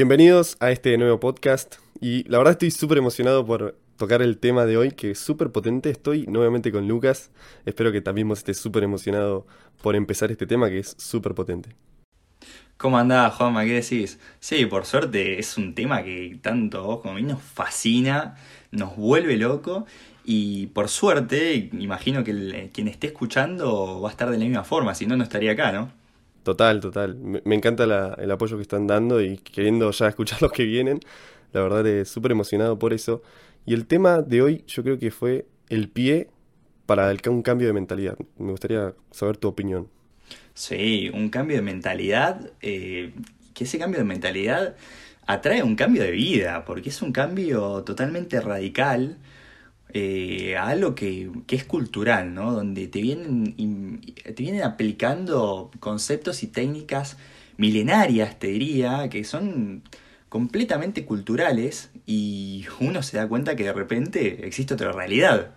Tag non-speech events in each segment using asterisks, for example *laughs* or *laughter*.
Bienvenidos a este nuevo podcast y la verdad estoy súper emocionado por tocar el tema de hoy que es súper potente. Estoy nuevamente con Lucas. Espero que también vos estés súper emocionado por empezar este tema que es súper potente. ¿Cómo andás, Juanma? ¿Qué decís? Sí, por suerte es un tema que tanto vos como a mí nos fascina, nos vuelve loco y por suerte, imagino que quien esté escuchando va a estar de la misma forma, si no, no estaría acá, ¿no? Total, total. Me, encanta la- el apoyo que están dando y queriendo ya escuchar *laughs* los que vienen. La verdad es súper emocionado por eso. Y el tema de hoy yo creo que fue el pie para un cambio de mentalidad. Me gustaría saber tu opinión. Sí, un cambio de mentalidad, eh, que ese cambio de mentalidad atrae un cambio de vida, porque es un cambio totalmente radical eh, a algo que, que es cultural, ¿no? Donde te vienen, te vienen aplicando conceptos y técnicas milenarias, te diría, que son completamente culturales y uno se da cuenta que de repente existe otra realidad.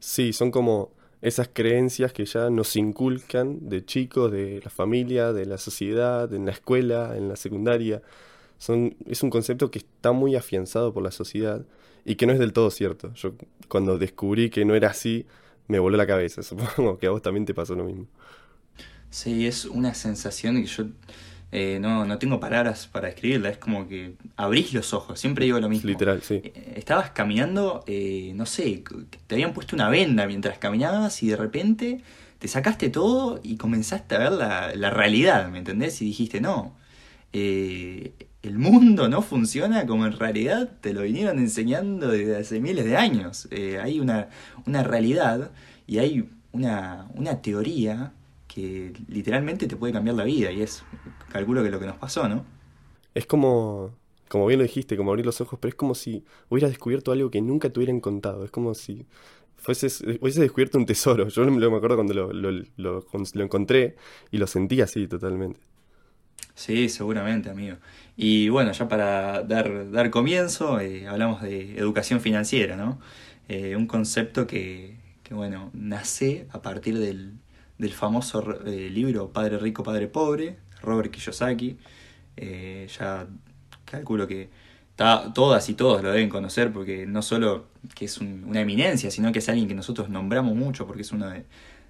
Sí, son como esas creencias que ya nos inculcan de chicos, de la familia, de la sociedad, en la escuela, en la secundaria. Son, es un concepto que está muy afianzado por la sociedad y que no es del todo cierto. Yo cuando descubrí que no era así, me voló la cabeza. *laughs* Supongo que a vos también te pasó lo mismo. Sí, es una sensación que yo eh, no, no tengo palabras para describirla. Es como que abrís los ojos, siempre digo lo mismo. Literal, sí. Eh, Estabas caminando, eh, no sé, te habían puesto una venda mientras caminabas y de repente te sacaste todo y comenzaste a ver la, la realidad, ¿me entendés? Y dijiste, no, eh, el mundo no funciona como en realidad te lo vinieron enseñando desde hace miles de años. Eh, hay una, una realidad y hay una, una teoría que literalmente te puede cambiar la vida y es, calculo que lo que nos pasó, ¿no? Es como, como bien lo dijiste, como abrir los ojos, pero es como si hubieras descubierto algo que nunca te hubieran contado. Es como si fueses, hubieses descubierto un tesoro. Yo me acuerdo cuando lo, lo, lo, lo encontré y lo sentí así totalmente. Sí, seguramente, amigo. Y bueno, ya para dar, dar comienzo, eh, hablamos de educación financiera, ¿no? Eh, un concepto que, que, bueno, nace a partir del, del famoso eh, libro Padre Rico, Padre Pobre, Robert Kiyosaki. Eh, ya calculo que ta- todas y todos lo deben conocer porque no solo que es un- una eminencia, sino que es alguien que nosotros nombramos mucho porque es uno de,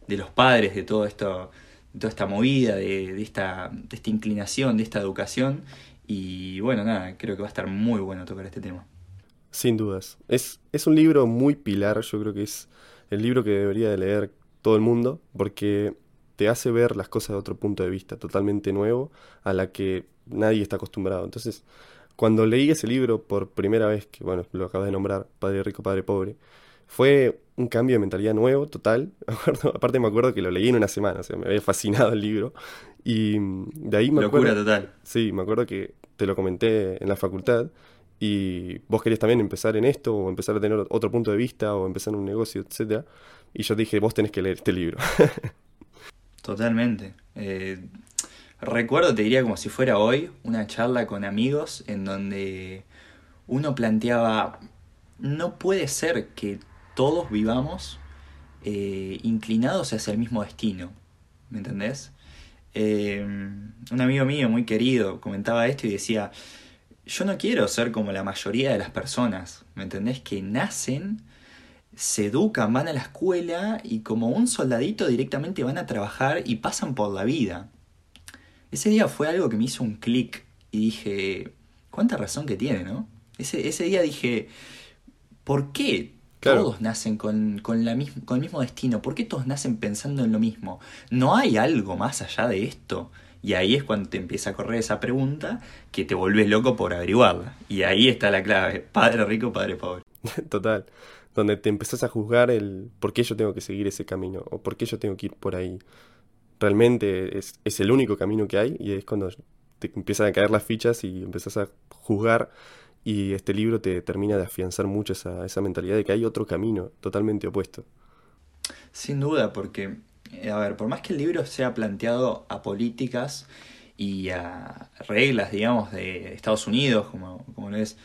de los padres de todo esto, toda esta movida, de, de esta, de esta inclinación, de esta educación. Y bueno, nada, creo que va a estar muy bueno tocar este tema. Sin dudas. Es, es un libro muy pilar, yo creo que es el libro que debería de leer todo el mundo, porque te hace ver las cosas de otro punto de vista, totalmente nuevo, a la que nadie está acostumbrado. Entonces, cuando leí ese libro por primera vez, que bueno, lo acabas de nombrar, Padre Rico, Padre Pobre, fue un cambio de mentalidad nuevo, total. *laughs* Aparte me acuerdo que lo leí en una semana, o sea, me había fascinado el libro. Y de ahí me Locura acuerdo... total. Sí, me acuerdo que te lo comenté en la facultad y vos querías también empezar en esto o empezar a tener otro punto de vista o empezar un negocio, etcétera. Y yo dije, vos tenés que leer este libro. *laughs* Totalmente. Eh, recuerdo, te diría como si fuera hoy, una charla con amigos en donde uno planteaba, no puede ser que todos vivamos eh, inclinados hacia el mismo destino, ¿me entendés? Eh, un amigo mío muy querido comentaba esto y decía, yo no quiero ser como la mayoría de las personas, ¿me entendés? Que nacen se educan, van a la escuela y como un soldadito directamente van a trabajar y pasan por la vida. Ese día fue algo que me hizo un clic y dije, cuánta razón que tiene, ¿no? Ese, ese día dije, ¿por qué Claro. todos nacen con, con, la mis- con el mismo destino? ¿Por qué todos nacen pensando en lo mismo? ¿No hay algo más allá de esto? Y ahí es cuando te empieza a correr esa pregunta que te volvés loco por averiguarla. Y ahí está la clave, padre rico, padre pobre. *laughs* Total. Donde te empezás a juzgar el por qué yo tengo que seguir ese camino o por qué yo tengo que ir por ahí. Realmente es, es el único camino que hay y es cuando te empiezan a caer las fichas y empezás a juzgar y este libro te termina de afianzar mucho esa, esa mentalidad de que hay otro camino totalmente opuesto. Sin duda, porque, eh, a ver, por más que el libro sea planteado a políticas y a reglas, digamos, de Estados Unidos, como, como lo es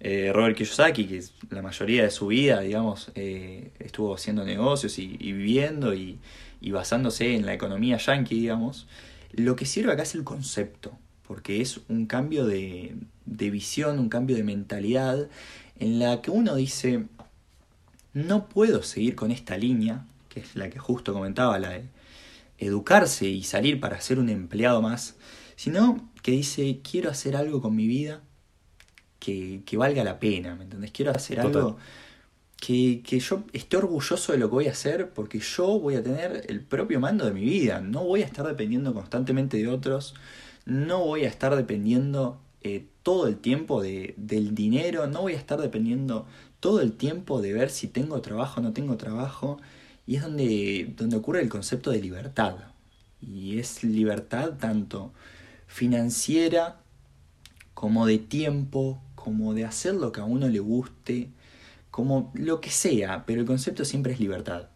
eh, Robert Kiyosaki, que la mayoría de su vida, digamos, eh, estuvo haciendo negocios y, y viviendo y, y basándose en la economía yankee, digamos, lo que sirve acá es el concepto, porque es un cambio de, de visión, un cambio de mentalidad en la que uno dice, no puedo seguir con esta línea, que es la que justo comentaba, la de educarse y salir para ser un empleado más, sino que dice, quiero hacer algo con mi vida que, que valga la pena, ¿me entendés? Quiero hacer algo que, que, yo esté orgulloso de lo que voy a hacer porque yo voy a tener el propio mando de mi vida, no voy a estar dependiendo constantemente de otros, no voy a estar dependiendo eh, todo el tiempo de, del dinero, no voy a estar dependiendo todo el tiempo de ver si tengo trabajo o no tengo trabajo, y es donde, donde ocurre el concepto de libertad. Y es libertad tanto financiera como de tiempo, como de hacer lo que a uno le guste, como lo que sea, pero el concepto siempre es libertad.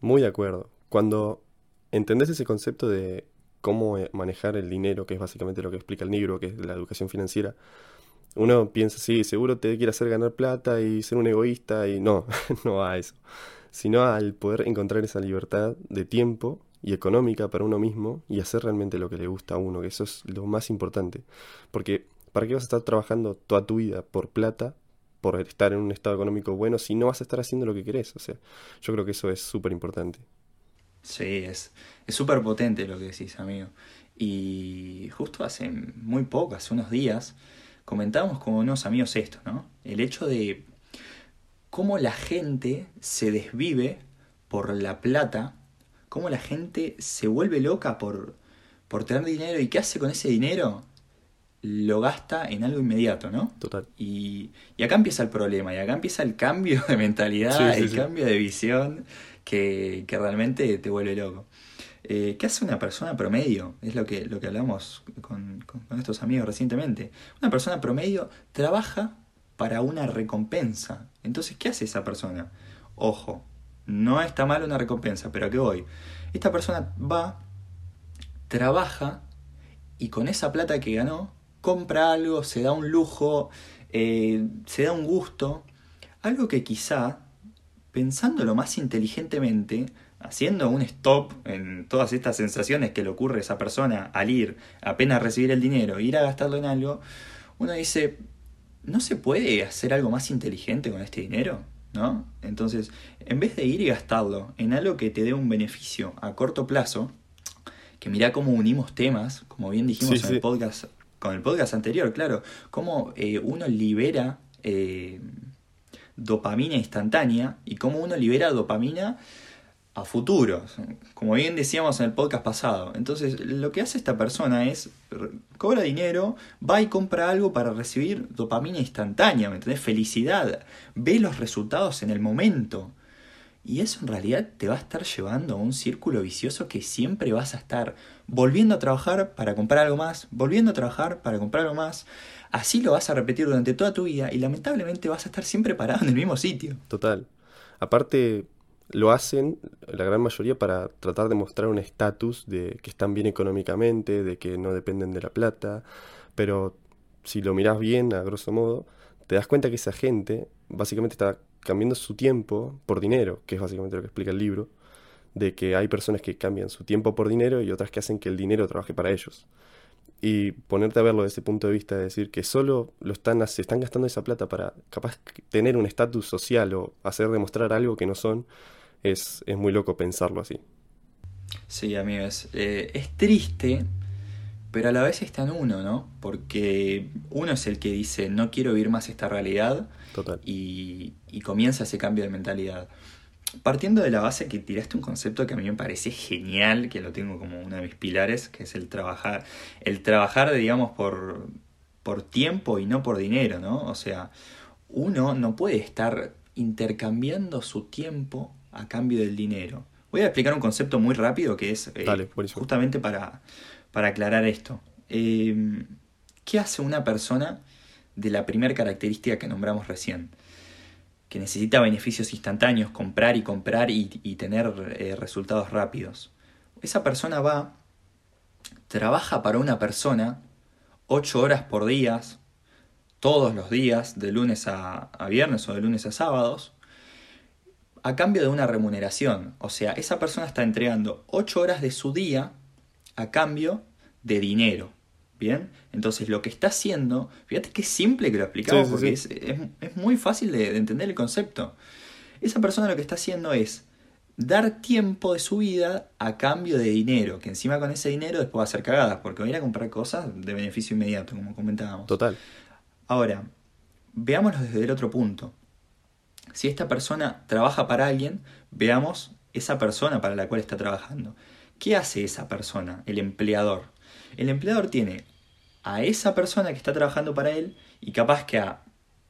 Muy de acuerdo. Cuando entendés ese concepto de cómo eh, manejar el dinero, que es básicamente lo que explica el libro, que es la educación financiera, uno piensa, sí, seguro te quiere hacer ganar plata y ser un egoísta, y no, *laughs* no a eso, sino al poder encontrar esa libertad de tiempo y económica para uno mismo y hacer realmente lo que le gusta a uno, que eso es lo más importante. Porque, ¿para qué vas a estar trabajando toda tu vida por plata, por estar en un estado económico bueno, si no vas a estar haciendo lo que querés? O sea, yo creo que eso es súper importante. Sí, es súper potente lo que decís, amigo. Y justo hace muy poco, hace unos días, comentábamos con unos amigos esto, ¿no? El hecho de cómo la gente se desvive por la plata, cómo la gente se vuelve loca por, por tener dinero y qué hace con ese dinero, lo gasta en algo inmediato, ¿no? Total. Y, y acá empieza el problema, y acá empieza el cambio de *laughs* mentalidad, el cambio de visión que, realmente te vuelve loco. Eh, ¿Qué hace una persona promedio? Es lo que, lo que hablamos con, con, con, estos amigos recientemente. Una persona promedio trabaja para una recompensa. Entonces, ¿qué hace esa persona? Ojo, no está mal una recompensa, pero ¿a qué voy? Esta persona va, trabaja y con esa plata que ganó, compra algo, se da un lujo, eh, se da un gusto, algo que quizá pensándolo más inteligentemente, haciendo un stop en todas estas sensaciones que le ocurre a esa persona al ir, apenas recibir el dinero, ir a gastarlo en algo, uno dice, ¿no se puede hacer algo más inteligente con este dinero? ¿No? Entonces, en vez de ir y gastarlo en algo que te dé un beneficio a corto plazo, que mira cómo unimos temas, como bien dijimos sí, en el podcast, con el podcast anterior, claro, cómo eh, uno libera eh, dopamina instantánea y cómo uno libera dopamina a futuros, como bien decíamos en el podcast pasado. Entonces, lo que hace esta persona es cobra dinero, va y compra algo para recibir dopamina instantánea, ¿me entendés? Felicidad, ve los resultados en el momento. Y eso en realidad te va a estar llevando a un círculo vicioso que siempre vas a estar volviendo a trabajar para comprar algo más, volviendo a trabajar para comprar algo más. Así lo vas a repetir durante toda tu vida y lamentablemente vas a estar siempre parado en el mismo sitio. Total. Aparte, lo hacen la gran mayoría para tratar de mostrar un estatus de que están bien económicamente, de que no dependen de la plata, pero si lo miras bien, a grosso modo, te das cuenta que esa gente básicamente está cambiando su tiempo por dinero, que es básicamente lo que explica el libro, de que hay personas que cambian su tiempo por dinero y otras que hacen que el dinero trabaje para ellos. Y ponerte a verlo desde ese punto de vista, de decir que solo lo están, se están gastando esa plata para capaz tener un estatus social o hacer demostrar algo que no son, es, es muy loco pensarlo así. Sí, amigos, eh, es triste, pero a la vez está en uno, ¿no? Porque uno es el que dice, no quiero vivir más esta realidad. Total. Y, y comienza ese cambio de mentalidad. Partiendo de la base que tiraste un concepto que a mí me parece genial, que lo tengo como uno de mis pilares, que es el trabajar, el trabajar, digamos, por, por tiempo y no por dinero, ¿no? O sea, uno no puede estar intercambiando su tiempo a cambio del dinero. Voy a explicar un concepto muy rápido que es eh, Dale, justamente para, para aclarar esto. Eh, ¿Qué hace una persona de la primera característica que nombramos recién? Que necesita beneficios instantáneos, comprar y comprar y, tener eh, resultados rápidos. Esa persona va, trabaja para una persona 8 horas por día, todos los días, de lunes a, a viernes o de lunes a sábados, a cambio de una remuneración. O sea, esa persona está entregando 8 horas de su día a cambio de dinero. Bien, entonces lo que está haciendo, fíjate qué simple que lo explicamos, Sí, porque sí. Es, es- es muy fácil de, de entender el concepto. Esa persona lo que está haciendo es dar tiempo de su vida a cambio de dinero, que encima con ese dinero después va a hacer cagadas, porque va a ir a comprar cosas de beneficio inmediato, como comentábamos. Total. Ahora, veámoslo desde el otro punto. Si esta persona trabaja para alguien, veamos esa persona para la cual está trabajando. ¿Qué hace esa persona, el empleador? El empleador tiene a esa persona que está trabajando para él y capaz que a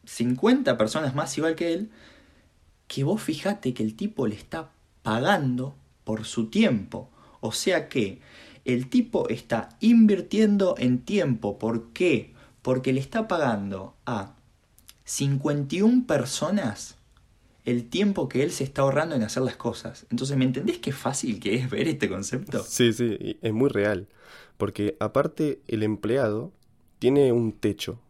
50 personas más igual que él, que vos fijate que el tipo le está pagando por su tiempo. O sea que el tipo está invirtiendo en tiempo. ¿Por qué? Porque le está pagando a 51 personas el tiempo que él se está ahorrando en hacer las cosas. Entonces, ¿me entendés qué fácil que es ver este concepto? Sí, sí, es muy real. Porque aparte el empleado tiene un techo.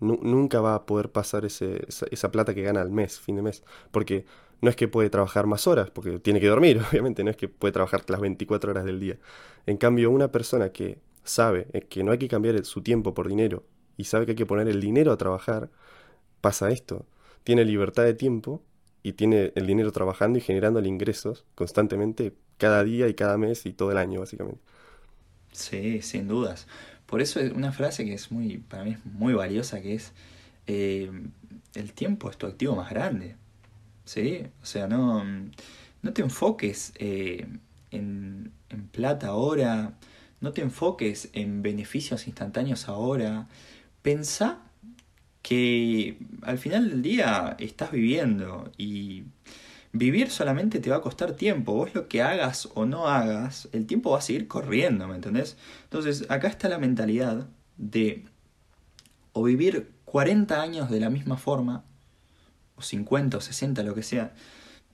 Nu- nunca va a poder pasar esa, esa plata que gana al mes, fin de mes. Porque no es que puede trabajar más horas, porque tiene que dormir, *laughs* obviamente, no es que puede trabajar las 24 horas del día. En cambio, una persona que sabe eh, que no hay que cambiar su tiempo por dinero y sabe que hay que poner el dinero a trabajar, pasa esto. Tiene libertad de tiempo y tiene el dinero trabajando y generándole ingresos constantemente cada día y cada mes y todo el año, básicamente. Sí, sin dudas. Por eso es una frase que es muy, para mí es muy valiosa, que es eh, el tiempo es tu activo más grande. ¿Sí? O sea, no, no te enfoques eh, en, en plata ahora, no te enfoques en beneficios instantáneos ahora. Pensá que al final del día estás viviendo y vivir solamente te va a costar tiempo. Vos lo que hagas o no hagas, el tiempo va a seguir corriendo, ¿me entendés? Entonces, acá está la mentalidad de o vivir 40 años de la misma forma, o 50 o 60, lo que sea,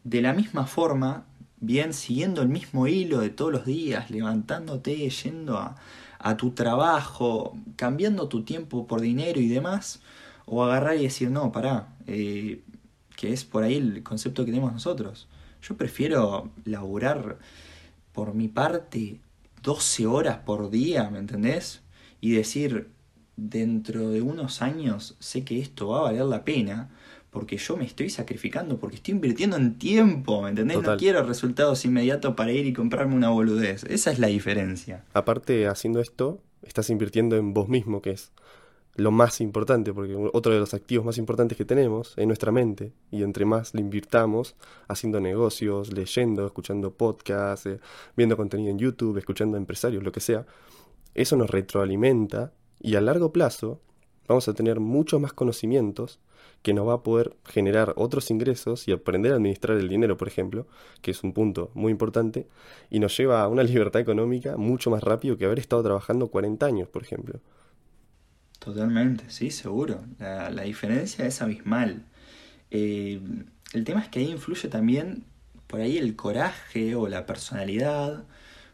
de la misma forma, bien siguiendo el mismo hilo de todos los días, levantándote, yendo a, a tu trabajo, cambiando tu tiempo por dinero y demás, o agarrar y decir, no, pará, eh, que es por ahí el concepto que tenemos nosotros. Yo prefiero laburar por mi parte 12 horas por día, ¿me entendés? Y decir, dentro de unos años sé que esto va a valer la pena, porque yo me estoy sacrificando, porque estoy invirtiendo en tiempo, ¿me entendés? Total. No quiero resultados inmediatos para ir y comprarme una boludez. Esa es la diferencia. Aparte, haciendo esto, estás invirtiendo en vos mismo, que es lo más importante, porque otro de los activos más importantes que tenemos es nuestra mente. Y entre más le invirtamos, haciendo negocios, leyendo, escuchando podcasts, eh, viendo contenido en YouTube, escuchando a empresarios, lo que sea, eso nos retroalimenta y a largo plazo vamos a tener muchos más conocimientos que nos va a poder generar otros ingresos y aprender a administrar el dinero, por ejemplo, que es un punto muy importante, y nos lleva a una *laughs* libertad económica mucho más rápido que haber estado trabajando 40 años, por ejemplo. Totalmente, sí, seguro. La, la diferencia es abismal. Eh, el tema es que ahí influye también por ahí el coraje o la personalidad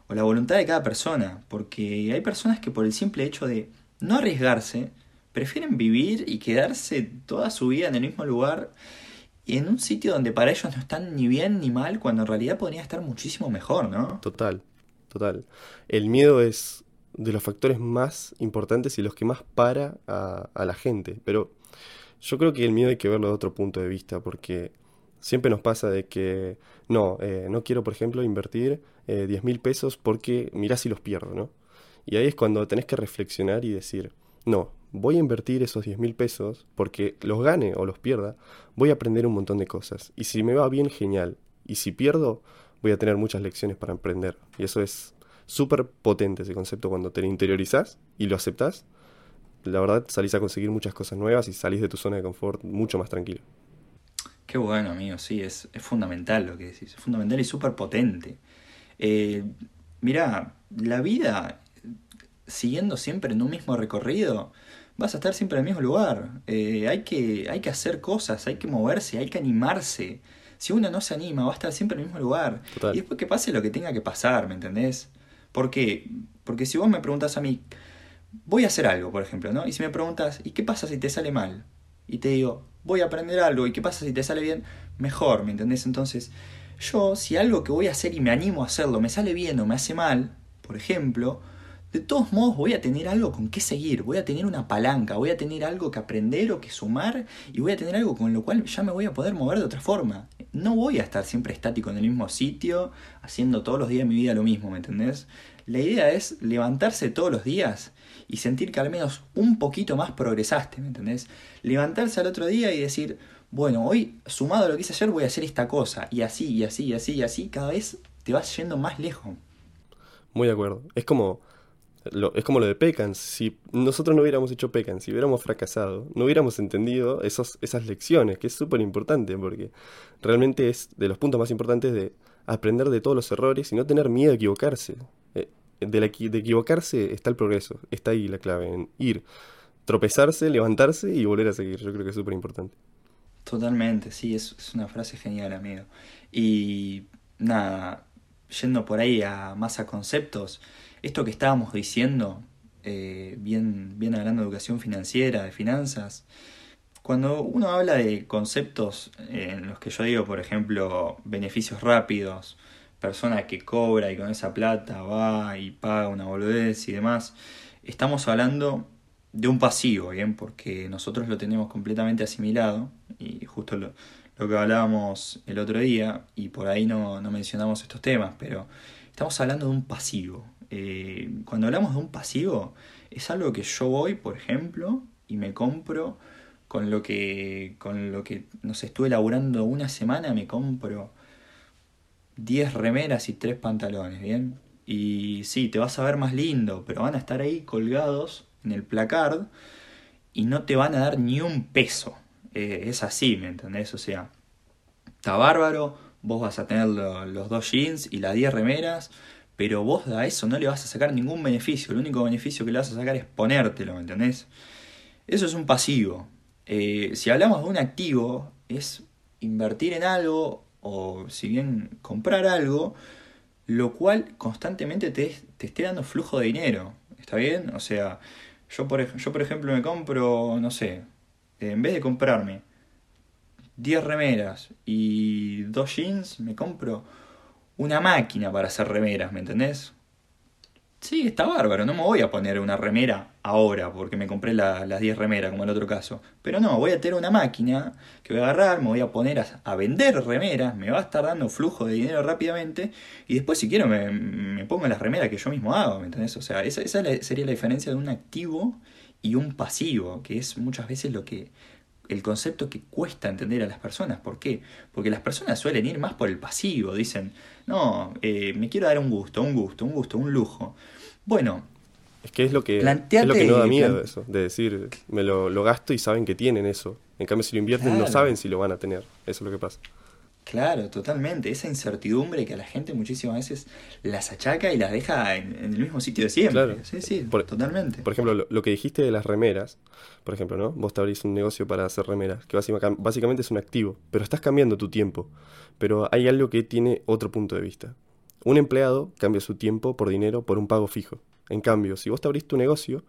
o la voluntad de cada persona, porque hay personas que por el simple hecho de no arriesgarse, prefieren vivir y quedarse toda su vida en el mismo lugar y en un sitio donde para ellos no están ni bien ni mal, cuando en realidad podría estar muchísimo mejor, ¿no? Total, total. El miedo es de los factores más importantes y los que más para a, la gente, pero yo creo que el miedo hay que verlo de otro punto de vista, porque siempre nos pasa de que no, eh, no quiero, por ejemplo, invertir eh, 10 mil pesos porque mirá si los pierdo, ¿no? Y ahí es cuando tenés que reflexionar y decir, no, voy a invertir esos 10 mil pesos porque los gane o los pierda, voy a aprender un montón de cosas. Y si me va bien, genial. Y si pierdo, voy a tener muchas lecciones para aprender. Y eso es súper potente ese concepto cuando te lo interiorizás y lo aceptás. La verdad, salís a conseguir muchas cosas nuevas y salís de tu zona de confort mucho más tranquilo. Qué bueno, amigo, sí, es, es fundamental lo que decís, es fundamental y súper potente. Eh, mirá, la vida, siguiendo siempre en un mismo recorrido, vas a estar siempre en el mismo lugar. Eh, hay, que, hay que hacer cosas, hay que moverse, hay que animarse. Si uno no se anima, va a estar siempre en el mismo lugar. Total. Y después que pase lo que tenga que pasar, ¿me entendés? ¿Por qué? Porque si vos me preguntas a mí, voy a hacer algo, por ejemplo, ¿no? Y si me preguntas, ¿y qué pasa si te sale mal? Y te digo, voy a aprender algo, ¿y qué pasa si te sale bien? Mejor, ¿me entendés? Entonces, yo, si algo que voy a hacer y me animo a hacerlo me sale bien o me hace mal, por ejemplo, de todos modos voy a tener algo con qué seguir, voy a tener una palanca, voy a tener algo que aprender o que sumar y voy a tener algo con lo cual ya me voy a poder mover de otra forma. No voy a estar siempre estático en el mismo sitio, haciendo todos los días de mi vida lo mismo, ¿me entendés? La idea es levantarse todos los días y sentir que al menos un poquito más progresaste, ¿me entendés? Levantarse al otro día y decir, bueno, hoy sumado a lo que hice ayer voy a hacer esta cosa, y así, y así, y así, y así, cada vez te vas yendo más lejos. Muy de acuerdo. Es como es como lo de Pecan. Si nosotros no hubiéramos hecho Pecan, si hubiéramos fracasado, no hubiéramos entendido esos, esas lecciones, que es súper importante, porque realmente es de los puntos más importantes de aprender de todos los errores y no tener miedo a equivocarse. Eh, de, la, de equivocarse está el progreso, está ahí la clave, en ir, tropezarse, levantarse y volver a seguir. Yo creo que es súper importante. Totalmente, sí, es, es una frase genial, amigo. Y nada, yendo por ahí a más a conceptos, esto que estábamos diciendo, eh, bien, bien hablando de educación financiera, de finanzas, cuando uno habla de conceptos en los que yo digo, por ejemplo, beneficios rápidos, persona que cobra y con esa plata va y paga una boludez y demás, estamos hablando de un pasivo, ¿bien? Porque nosotros lo tenemos completamente asimilado y justo lo, lo que hablábamos el otro día y por ahí no, no mencionamos estos temas, pero estamos hablando de un pasivo. Eh, cuando hablamos de un pasivo, es algo que yo voy, por ejemplo, y me compro con lo que, con lo que, no estuve laburando una semana, me compro 10 remeras y 3 pantalones, ¿bien? Y sí, te vas a ver más lindo, pero van a estar ahí colgados en el placard y no te van a dar ni un peso. Eh, es así, ¿me entendés? O sea, está bárbaro, vos vas a tener los dos jeans y las 10 remeras, pero vos a eso no le vas a sacar ningún beneficio. El único beneficio que le vas a sacar es ponértelo, ¿me entendés? Eso es un pasivo. Eh, si hablamos de un activo, es invertir en algo o si bien comprar algo, lo cual constantemente te, te esté dando flujo de dinero. ¿Está bien? O sea, yo por, yo por ejemplo me compro, no sé, en vez de comprarme 10 remeras y dos jeans, me compro una máquina para hacer remeras, ¿me entendés? Sí, está bárbaro, no me voy a poner una remera ahora porque me compré las 10 remeras como en el otro caso. Pero no, voy a tener una máquina que voy a agarrar, me voy a poner a, vender remeras, me va a estar dando flujo de dinero rápidamente y después si quiero me, me pongo las remeras que yo mismo hago, ¿me entendés? O sea, esa, esa sería la diferencia de un activo y un pasivo, que es muchas veces lo que el concepto que cuesta entender a las personas. ¿Por qué? Porque las personas suelen ir más por el pasivo. Dicen, no, eh, me quiero dar un gusto, un gusto, un gusto, un lujo. Bueno. Es que es lo que, es lo que no da miedo eso, de decir, me lo, lo, gasto y saben que tienen eso. En cambio, si lo invierten, no saben si lo van a tener. Eso es lo que pasa. Claro, totalmente. Esa incertidumbre que a la gente muchísimas veces las achaca y las deja en, el mismo sitio de siempre. Sí, sí, totalmente. Por ejemplo, lo, que dijiste de las remeras, por ejemplo, ¿no? Vos te abrís un negocio para hacer remeras, que básicamente es un activo, pero estás cambiando tu tiempo. Pero hay algo que tiene otro punto de vista. Un empleado cambia su tiempo por dinero por un pago fijo. En cambio, si vos te abrís tu negocio,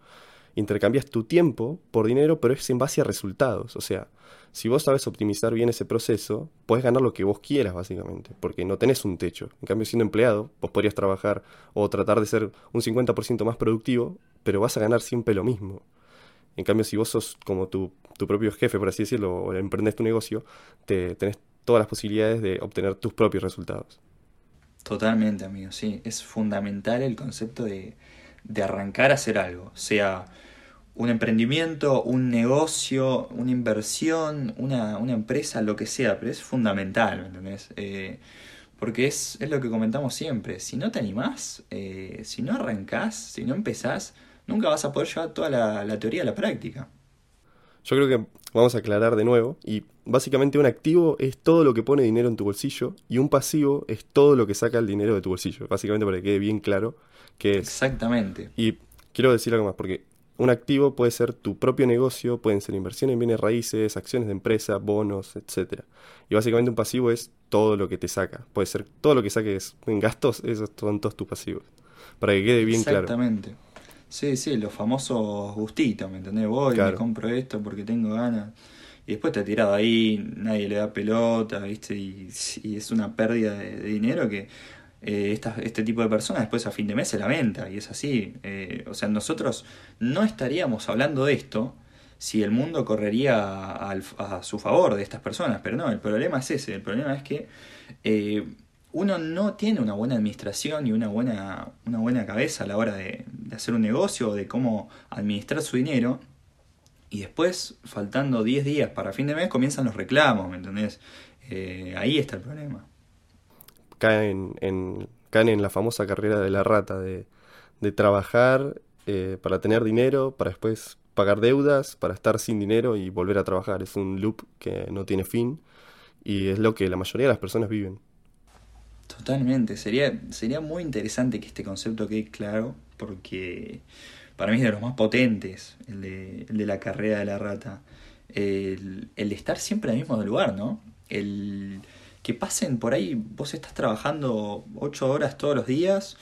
intercambias tu tiempo por dinero, pero es en base a resultados. O sea, si vos sabes optimizar bien ese proceso, puedes ganar lo que vos quieras, básicamente, porque no tenés un techo. En cambio, siendo empleado, vos podrías trabajar o tratar de ser un 50% más productivo, pero vas a ganar siempre lo mismo. En cambio, si vos sos como tu, tu propio jefe, por así decirlo, o emprendes tu negocio, te, tenés todas las posibilidades de obtener tus propios resultados. Totalmente, amigo, sí. Es fundamental el concepto de, de arrancar a hacer algo, sea un emprendimiento, un negocio, una inversión, una, una empresa, lo que sea, pero es fundamental, ¿me entendés? Eh, porque es, es, lo que comentamos siempre, si no te animás, eh, si no arrancás, si no empezás, nunca vas a poder llevar toda la, la teoría a la práctica. Yo creo que vamos a aclarar de nuevo, y básicamente un activo es todo lo que pone dinero en tu bolsillo, y un pasivo es todo lo que saca el dinero de tu bolsillo, básicamente para que quede bien claro que es. Exactamente. Y quiero decir algo más, porque un activo puede ser tu propio negocio, pueden ser inversiones en bienes raíces, acciones de empresa, bonos, etc. Y básicamente un pasivo es todo lo que te saca. Puede ser todo lo que saques en gastos, esos son todos tus pasivos. Para que quede bien claro. Exactamente. Sí, sí, los famosos gustitos, ¿me entendés? Voy, me compro esto porque tengo ganas. Y después te ha tirado ahí, nadie le da pelota, ¿viste? Y, es una pérdida de dinero que eh, este tipo de personas después a fin de mes se lamenta y es así. Eh, o sea, nosotros no estaríamos hablando de esto si el mundo correría a, su favor de estas personas, pero no, el problema es ese, el problema es que eh, uno no tiene una buena administración y una buena, una buena cabeza a la hora de, hacer un negocio o de cómo administrar su dinero. Y después, faltando 10 días para fin de mes, comienzan los reclamos, ¿me entendés? ahí está el problema caen en, caen en la famosa carrera de la rata, de, de trabajar eh, para tener dinero, para después pagar deudas, para estar sin dinero y volver a trabajar. Es un loop que no tiene fin y es lo que la mayoría de las personas viven. Totalmente, sería, sería muy interesante que este concepto quede claro porque para mí es de los más potentes, el de, el de la carrera de la rata. El, el estar siempre en el mismo lugar, ¿no? El, que pasen por ahí, vos estás trabajando 8 horas todos los días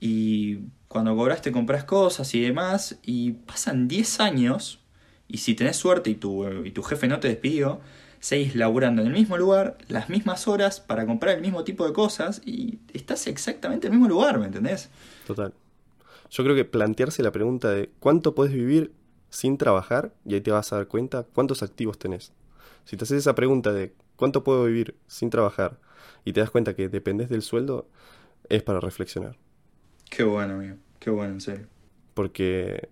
y cuando cobraste compras cosas y demás y pasan 10 años y si tenés suerte y tu, y tu jefe no te despidió, seguís laburando en el mismo lugar, las mismas horas para comprar el mismo tipo de cosas y estás exactamente en el mismo lugar, ¿me entendés? Total. Yo creo que plantearse la pregunta de cuánto puedes vivir sin trabajar y ahí te vas a dar cuenta cuántos activos tenés. Si te haces esa pregunta de ¿Cuánto puedo vivir sin trabajar? Y te das cuenta que dependes del sueldo, es para reflexionar. Qué bueno, amigo. Qué bueno, en serio. Porque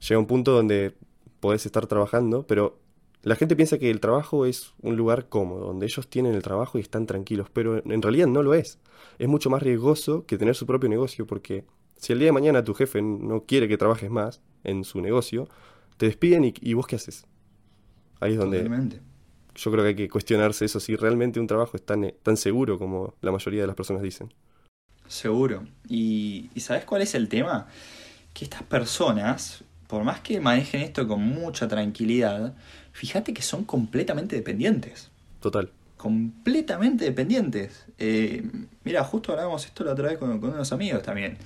llega un punto donde podés estar trabajando, pero la gente piensa que el trabajo es un lugar cómodo, donde ellos tienen el trabajo y están tranquilos, pero en realidad no lo es. Es mucho más riesgoso que tener su propio negocio, porque si el día de mañana tu jefe no quiere que trabajes más en su negocio, te despiden y, y vos qué haces. Ahí es donde yo creo que hay que cuestionarse eso, si realmente un trabajo es tan, tan seguro como la mayoría de las personas dicen. Seguro. ¿Y, sabes cuál es el tema? Que estas personas, por más que manejen esto con mucha tranquilidad, fíjate que son completamente dependientes. Total. Completamente dependientes. Eh, mira, justo hablábamos esto la otra vez con, con unos amigos también.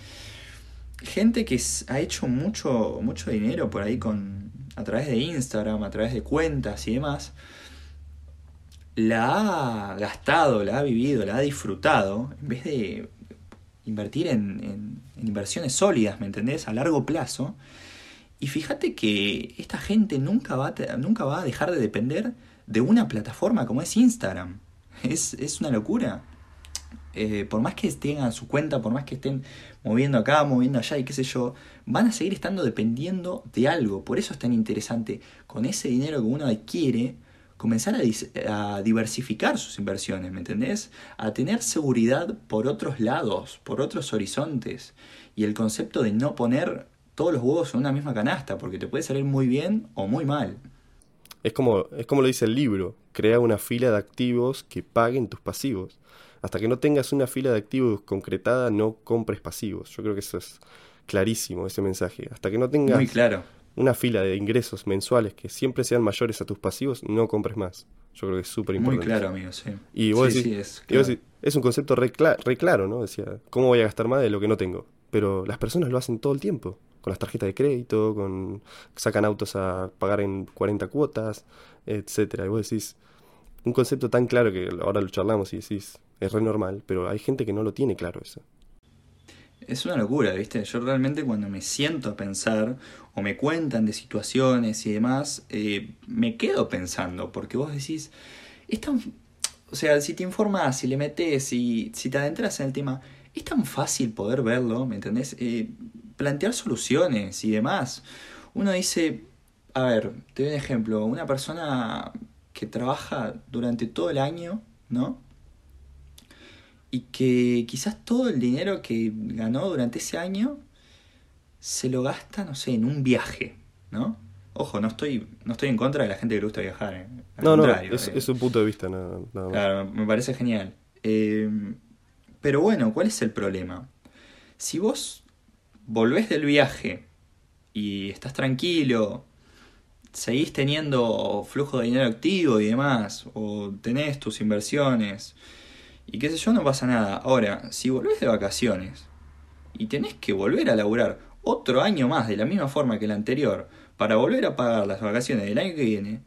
Gente que ha hecho mucho, mucho dinero por ahí con, a través de Instagram, a través de cuentas y demás la ha gastado, la ha vivido, la ha disfrutado, en vez de invertir en, inversiones sólidas, ¿me entendés? A largo plazo. Y fíjate que esta gente nunca va, nunca va a dejar de depender de una plataforma como es Instagram. Es, es una locura. Eh, por más que tengan su cuenta, por más que estén moviendo acá, moviendo allá y qué sé yo, van a seguir estando dependiendo de algo. Por eso es tan interesante con ese dinero que uno adquiere comenzar a, diversificar sus inversiones, ¿me entendés? A tener seguridad por otros lados, por otros horizontes. Y el concepto de no poner todos los huevos en una misma canasta, porque te puede salir muy bien o muy mal. Es como, es como lo dice el libro, crea una fila de activos que paguen tus pasivos. Hasta que no tengas una fila de activos concretada, no compres pasivos. Yo creo que eso es clarísimo, ese mensaje. Hasta que no tengas muy claro una fila de ingresos mensuales que siempre sean mayores a tus pasivos, no compres más. Yo creo que es súper importante. Muy claro, amigo, sí. Y vos decís, es, un concepto re, claro, ¿no? Decía, ¿cómo voy a gastar más de lo que no tengo? Pero las personas lo hacen todo el tiempo, con las tarjetas de crédito, con sacan autos a pagar en 40 cuotas, etcétera. Y vos decís, un concepto tan claro que ahora lo charlamos y decís, es re normal, pero hay gente que no lo tiene claro eso es una locura, ¿viste? Yo realmente cuando me siento a pensar o me cuentan de situaciones y demás, eh, me quedo pensando, porque vos decís, es tan... O sea, si te informas, si le metes, si, si te adentras en el tema, es tan fácil poder verlo, ¿me entendés? Eh, plantear soluciones y demás. Uno dice, a ver, te doy un ejemplo, una persona que trabaja durante todo el año, ¿no? Y que quizás todo el dinero que ganó durante ese año se lo gasta, no sé, en un viaje, ¿no? Ojo, no estoy, no estoy en contra de la gente que le gusta viajar. ¿eh? no, no, es, eh. es, un punto de vista, nada, más. Claro, me parece genial. Eh, pero bueno, ¿cuál es el problema? Si vos volvés del viaje y estás tranquilo, seguís teniendo flujo de dinero activo y demás, o tenés tus inversiones, y qué sé yo, no pasa nada. Ahora, si volvés de vacaciones y tenés que volver a laburar otro año más de la misma forma que el anterior para volver a pagar las vacaciones del año que viene,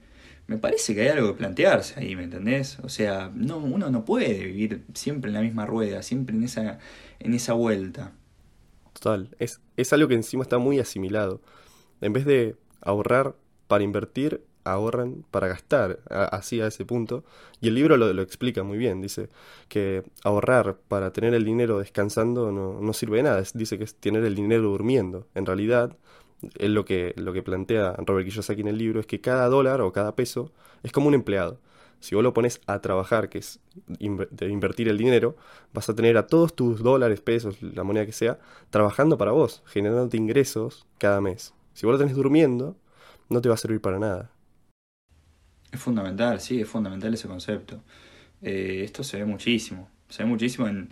me parece que hay algo que plantearse ahí, ¿me entendés? O sea, no, uno no puede vivir siempre en la misma rueda, siempre en esa, en esa vuelta. Total, es, es algo que encima está muy asimilado. En vez de ahorrar para invertir, ahorran para gastar, así a ese punto. Y el libro lo, explica muy bien, dice que ahorrar para tener el dinero descansando no, no sirve de nada, dice que es tener el dinero durmiendo. En realidad, es lo que, lo que plantea Robert Kiyosaki en el libro, es que cada dólar o cada peso es como un empleado. Si vos lo pones a trabajar, que es invertir el dinero, vas a tener a todos tus dólares, pesos, la moneda que sea, trabajando para vos, generándote ingresos cada mes. Si vos lo tenés durmiendo, no te va a servir para nada. Es fundamental, sí, es fundamental ese concepto. Eh, esto se ve muchísimo, se ve muchísimo en,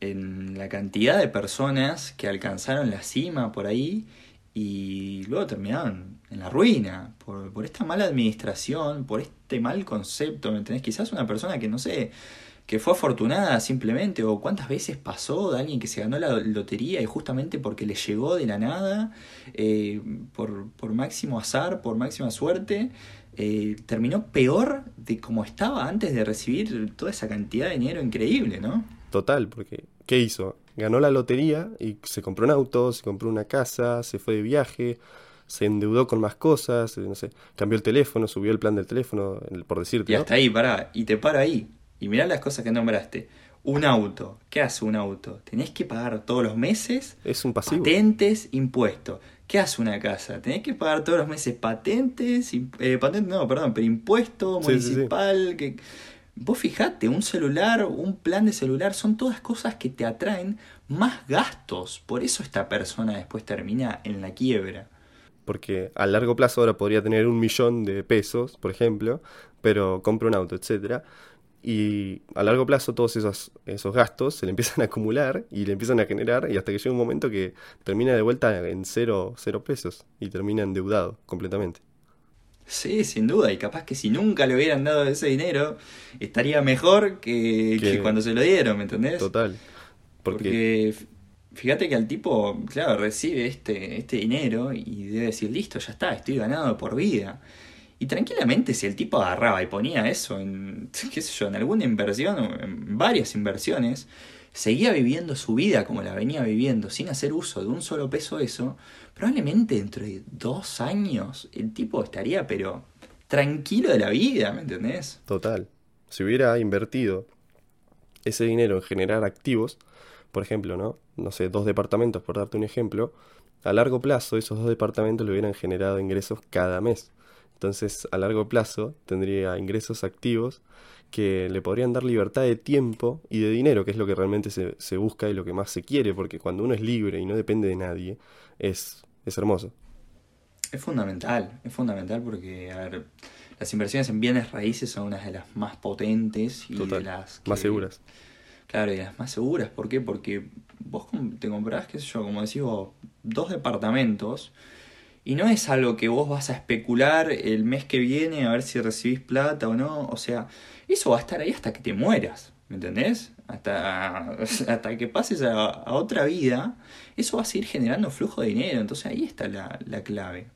en la cantidad de personas que alcanzaron la cima por ahí y luego terminaron en la ruina por, por, esta mala administración, por este mal concepto, ¿me entendés? Quizás una persona que no sé, que fue afortunada simplemente, o cuántas veces pasó de alguien que se ganó la lotería y justamente porque le llegó de la nada, eh, por, por, máximo azar, por máxima suerte, eh, terminó peor de como estaba antes de recibir toda esa cantidad de dinero increíble, ¿no? Total, porque ¿qué hizo? ganó la lotería y se compró un auto, se compró una casa, se fue de viaje, se endeudó con más cosas, no sé, cambió el teléfono, subió el plan del teléfono, por decirte. Y hasta ahí, pará, y te paro ahí. Y mirá las cosas que nombraste. Un auto, ¿qué hace un auto? Tenés que pagar todos los meses es un pasivo. patentes, impuestos. ¿Qué hace una casa? Tenés que pagar todos los meses patentes, eh, patentes, no, perdón, pero impuesto municipal, que Vos fijate, un celular, un plan de celular, son todas cosas que te atraen más gastos. Por eso esta persona después termina en la quiebra. Porque a largo plazo ahora podría tener un millón de pesos, por ejemplo, pero compra un auto, etcétera. Y a largo plazo todos esos, esos gastos se le empiezan a acumular y le empiezan a generar y hasta que llega un momento que termina de vuelta en cero, cero pesos y termina endeudado completamente. Sí, sin duda, y capaz que si nunca le hubieran dado ese dinero, estaría mejor que, cuando se lo dieron, ¿me entendés? Total. Porque... fíjate que al tipo, claro, recibe este, este dinero y debe decir, listo, ya está, estoy ganado por vida. Y tranquilamente si el tipo agarraba y ponía eso en, *laughs* qué sé yo, en alguna inversión, o en varias inversiones, seguía viviendo su vida como la venía viviendo, sin hacer uso de un solo peso eso, probablemente dentro de dos años el tipo estaría, pero tranquilo de la vida, ¿me entendés? Total. Si hubiera invertido ese dinero en generar activos, por ejemplo, ¿no? No sé, dos departamentos, por darte un ejemplo, a largo plazo esos dos departamentos le hubieran generado ingresos cada mes. Entonces, a largo plazo tendría ingresos activos que le podrían dar libertad de tiempo y de dinero, que es lo que realmente se, se busca y lo que más se quiere, porque cuando uno es libre y no depende de nadie, es es hermoso. Es fundamental, es fundamental porque, a ver, las inversiones en bienes raíces son unas de las más potentes y de las más seguras. Claro, y las más seguras. ¿Por qué? Porque vos te comprás, qué sé yo, como decís dos departamentos y no es algo que vos vas a especular el mes que viene a ver si recibís plata o no. O sea, eso va a estar ahí hasta que te mueras. ¿Me entendés? Hasta, *laughs* hasta que pases a, otra vida, eso va a seguir generando flujo de dinero. Entonces ahí está la, la clave.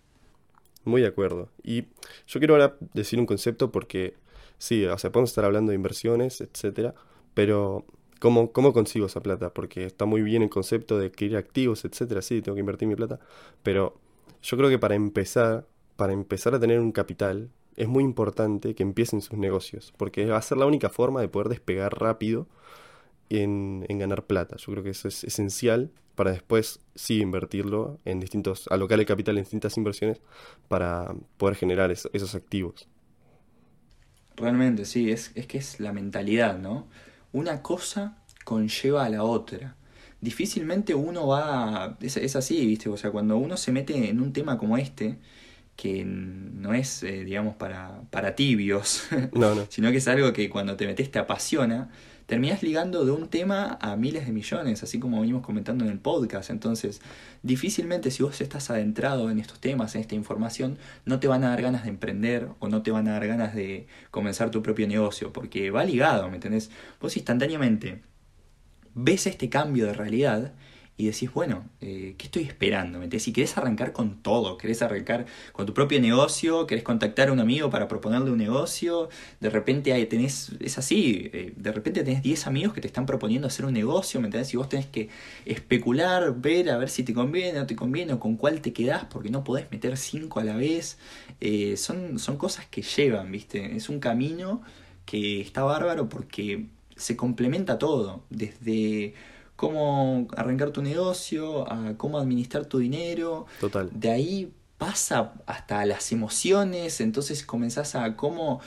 Muy de acuerdo. Y yo quiero ahora decir un concepto porque, sí, o sea, podemos estar hablando de inversiones, etcétera, pero ¿cómo, ¿cómo consigo esa plata? Porque está muy bien el concepto de adquirir activos, etcétera, sí, tengo que invertir mi plata, pero yo creo que para empezar, para empezar a tener un capital, es muy importante que empiecen sus negocios, porque va a ser la única forma de poder despegar rápido en, ganar plata. Yo creo que eso es esencial para después sí invertirlo en distintos, alocar el capital en distintas inversiones para poder generar esos activos. Realmente, sí, es, es que es la mentalidad, ¿no? Una cosa conlleva a la otra. Difícilmente uno va... Es, es así, ¿viste? O sea, cuando uno se mete en un tema como este, que no es, eh, digamos, para, para tibios, *laughs* sino que es algo que cuando te metes te apasiona, terminas ligando de un tema a miles de millones, así como venimos comentando en el podcast. Entonces, difícilmente si vos estás adentrado en estos temas, en esta información, no te van a dar ganas de emprender o no te van a dar ganas de comenzar tu propio negocio, porque va ligado, ¿me entendés? Vos instantáneamente ves este cambio de realidad y decís, bueno, eh, ¿qué estoy esperando? Si querés arrancar con todo, querés arrancar con tu propio negocio, querés contactar a un amigo para proponerle un negocio, de repente hay, tenés, es así, eh, de repente tenés 10 amigos que te están proponiendo hacer un negocio, ¿me entendés? Y vos tenés que especular, ver a ver si te conviene o no te conviene o con cuál te quedás, porque no podés meter 5 a la vez. Eh, son, son cosas que llevan, ¿viste? Es un camino que está bárbaro porque se complementa todo, desde cómo arrancar tu negocio, a cómo administrar tu dinero. Total. De ahí pasa hasta las emociones, entonces comenzás a cómo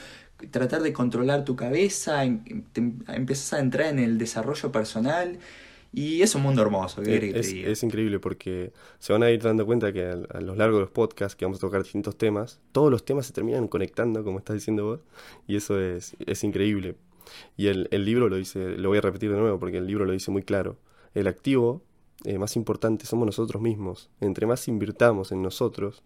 tratar de controlar tu cabeza, empezás a entrar en el desarrollo personal y es un mundo hermoso. es, increíble porque se van a ir dando cuenta que a, lo largo de los podcasts que vamos a tocar distintos temas, todos los temas se terminan conectando, como estás diciendo vos, y eso es, es increíble. Y el, el libro lo dice, lo voy a repetir de nuevo porque el libro lo dice muy claro el activo eh, más importante somos nosotros mismos. Entre más invirtamos en nosotros,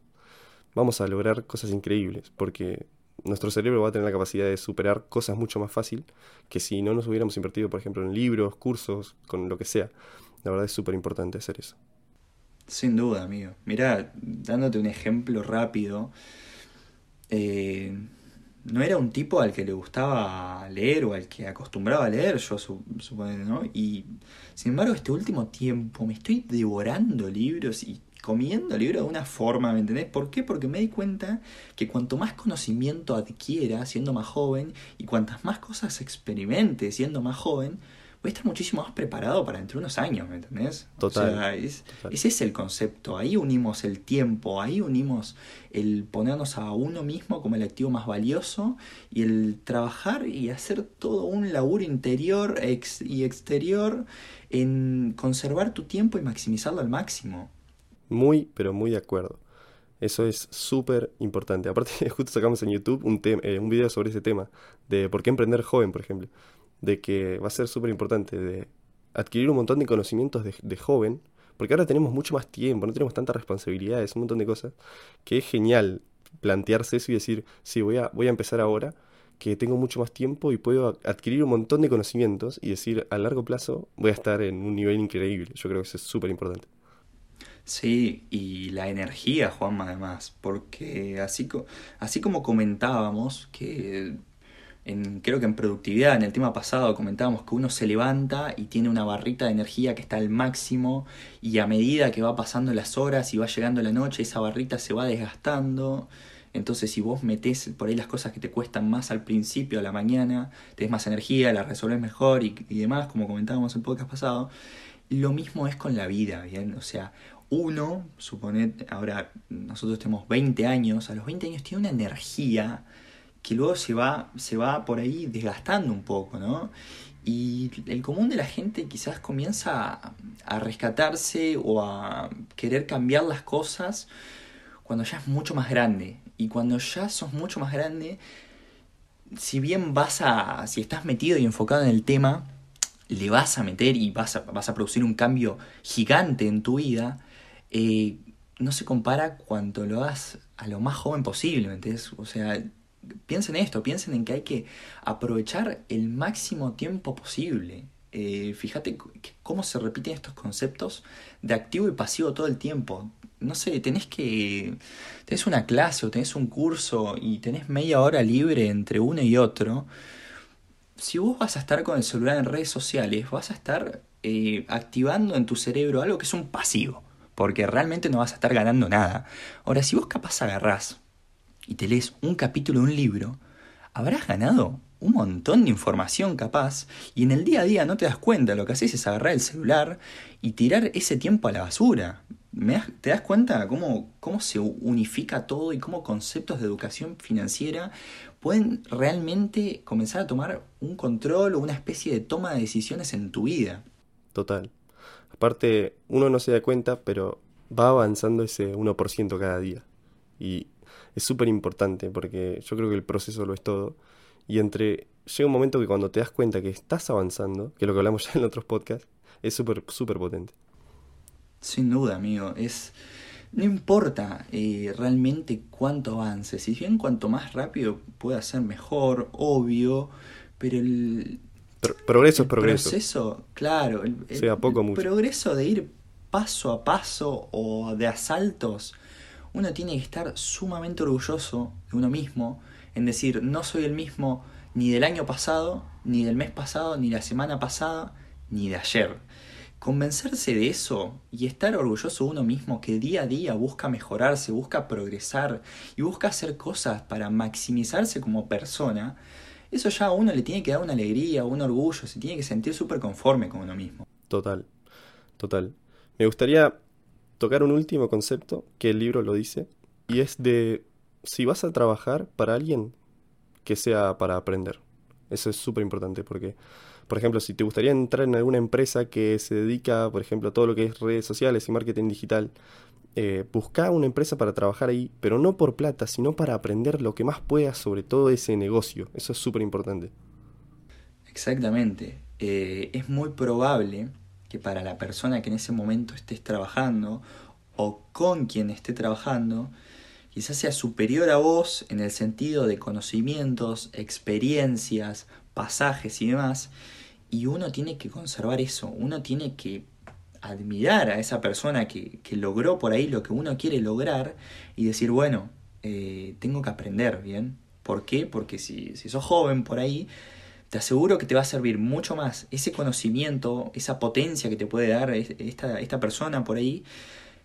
vamos a lograr cosas increíbles, porque nuestro cerebro va a tener la capacidad de superar cosas mucho más fácil que si no nos hubiéramos invertido, por ejemplo, en libros, cursos, con lo que sea. La verdad es súper importante hacer eso. Sin duda, amigo. Mira, dándote un ejemplo rápido, eh, no era un tipo al que le gustaba leer o al que acostumbraba a leer, yo supongo, ¿no? Y sin embargo, este último tiempo me estoy devorando libros y comiendo libros de una forma, ¿me entendés? ¿Por qué? Porque me di cuenta que cuanto más conocimiento adquiera siendo más joven y cuantas más cosas experimente siendo más joven, voy a estar muchísimo más preparado para entre unos años, ¿me entendés? Total. O sea, ese es el concepto. Ahí unimos el tiempo, ahí unimos el ponernos a uno mismo como el activo más valioso y el trabajar y hacer todo un laburo interior y exterior en conservar tu tiempo y maximizarlo al máximo. Muy, pero muy de acuerdo. Eso es súper importante. Aparte, *laughs* justo sacamos en YouTube un, eh, un video sobre ese tema, de por qué emprender joven, por ejemplo de que va a ser súper importante de adquirir un montón de conocimientos de, joven, porque ahora tenemos mucho más tiempo, no tenemos tantas responsabilidades, un montón de cosas, que es genial plantearse eso y decir, sí, voy a, voy a empezar ahora, que tengo mucho más tiempo y puedo adquirir un montón de conocimientos y decir, a largo plazo voy a estar en un nivel increíble. Yo creo que eso es súper importante. Sí, y la energía, Juanma, además, porque así, así como comentábamos que creo que en productividad, en el tema pasado comentábamos que uno se levanta y tiene una barrita de energía que está al máximo y a medida que va pasando las horas y va llegando la noche, esa barrita se va desgastando. Entonces si vos metés por ahí las cosas que te cuestan más al principio, a la mañana, tenés más energía, las resolvés mejor y, demás, como comentábamos en el podcast pasado, lo mismo es con la vida, ¿bien? O sea, uno, supone, ahora nosotros tenemos 20 años, a los 20 años tiene una energía que luego se va, se va por ahí desgastando un poco, ¿no? Y el común de la gente quizás comienza a, rescatarse o a querer cambiar las cosas cuando ya es mucho más grande. Y cuando ya sos mucho más grande, si bien vas a, si estás metido y enfocado en el tema, le vas a meter y vas a, vas a producir un cambio gigante en tu vida, eh, no se compara cuando lo hagas a lo más joven posible, ¿me entiendes? O sea, piensen esto, piensen en que hay que aprovechar el máximo tiempo posible. Eh, fíjate cómo se repiten estos conceptos de activo y pasivo todo el tiempo. No sé, tenés que. Tenés una clase o tenés un curso y tenés media hora libre entre uno y otro. Si vos vas a estar con el celular en redes sociales, vas a estar eh, activando en tu cerebro algo que es un pasivo. Porque realmente no vas a estar ganando nada. Ahora, si vos capaz agarrás y te lees un capítulo de un libro, habrás ganado un montón de información capaz y en el día a día no te das cuenta, lo que haces es agarrar el celular y tirar ese tiempo a la basura. ¿Te das cuenta cómo, cómo se unifica todo y cómo conceptos de educación financiera pueden realmente comenzar a tomar un control o una especie de toma de decisiones en tu vida? Total. Aparte, uno no se da cuenta, pero va avanzando ese 1% cada día. Y es súper importante porque yo creo que el proceso lo es todo. Y entre llega un momento que cuando te das cuenta que estás avanzando, que es lo que hablamos *laughs* ya en otros podcasts, es súper, súper potente. Sin duda, amigo. Es. No importa eh, realmente cuánto avance. Si bien cuanto más rápido pueda ser mejor, obvio. Pero el. progreso es progreso. Proceso, claro. El, sea poco, mucho. progreso de ir paso a paso o de asaltos, uno tiene que estar sumamente orgulloso de uno mismo, en decir, no soy el mismo ni del año pasado, ni del mes pasado, ni la semana pasada, ni de ayer. Convencerse de eso y estar orgulloso de uno mismo que día a día busca mejorarse, busca progresar y busca hacer cosas para maximizarse como persona, eso ya a uno le tiene que dar una alegría, un orgullo, se tiene que sentir súper conforme con uno mismo. Total, total. Me gustaría tocar un último concepto que el libro lo dice, y es de si vas a trabajar para alguien, que sea para aprender. Eso es súper importante porque, por ejemplo, si te gustaría entrar en alguna empresa que se dedica, por ejemplo, a todo lo que es redes sociales y marketing digital, eh, busca una empresa para trabajar ahí, pero no por plata, sino para aprender lo que más puedas sobre todo ese negocio. Eso es súper importante. Exactamente. Eh, es muy probable que para la persona que en ese momento estés trabajando o con quien esté trabajando, quizás sea superior a vos en el sentido de conocimientos, experiencias, pasajes y demás, y uno tiene que conservar eso, uno tiene que admirar a esa persona que, logró por ahí lo que uno quiere lograr y decir, bueno, eh, tengo que aprender, ¿bien? ¿Por qué? Porque si, si sos joven por ahí, te aseguro que te va a servir mucho más ese conocimiento, esa potencia que te puede dar esta, esta persona por ahí,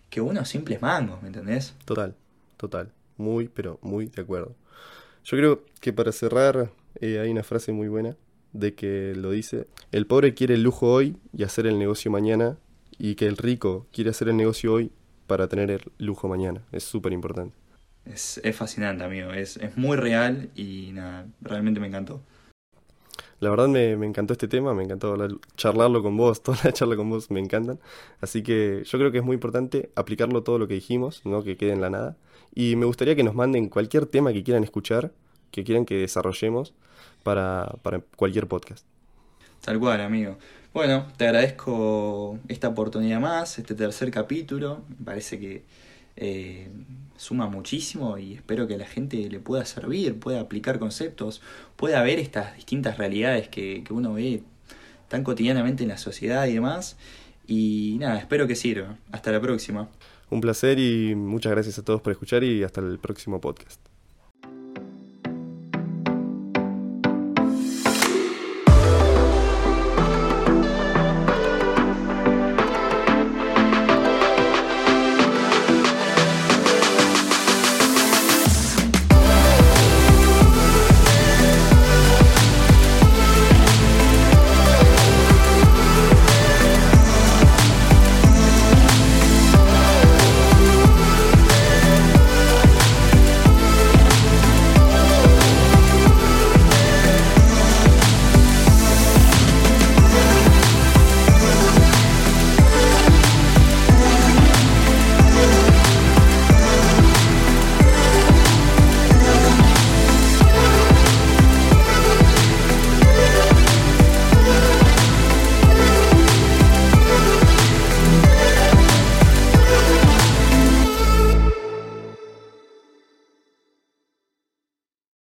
que unos simples mangos, ¿me entendés? Total, total. Muy, pero muy de acuerdo. Yo creo que para cerrar eh, hay una frase muy buena de que lo dice, el pobre quiere el lujo hoy y hacer el negocio mañana, y que el rico quiere hacer el negocio hoy para tener el lujo mañana. Es súper importante. Es, es, fascinante, amigo. Es, es muy real y nada, realmente me encantó. La verdad me, encantó este tema, me encantó charlarlo con vos, *laughs* toda la charla con vos me encantan. Así que yo creo que es muy importante aplicarlo todo lo que dijimos, no que quede en la nada. Y me gustaría que nos manden cualquier tema que quieran escuchar, que quieran que desarrollemos para, para cualquier podcast. Tal cual, amigo. Bueno, te agradezco esta oportunidad más, este tercer capítulo. Me parece que eh, suma muchísimo y espero que a la gente le pueda servir, pueda aplicar conceptos, pueda ver estas distintas realidades que, que uno ve tan cotidianamente en la sociedad y demás. Y nada, espero que sirva. Hasta la próxima. Un placer y muchas gracias a todos por escuchar y hasta el próximo podcast.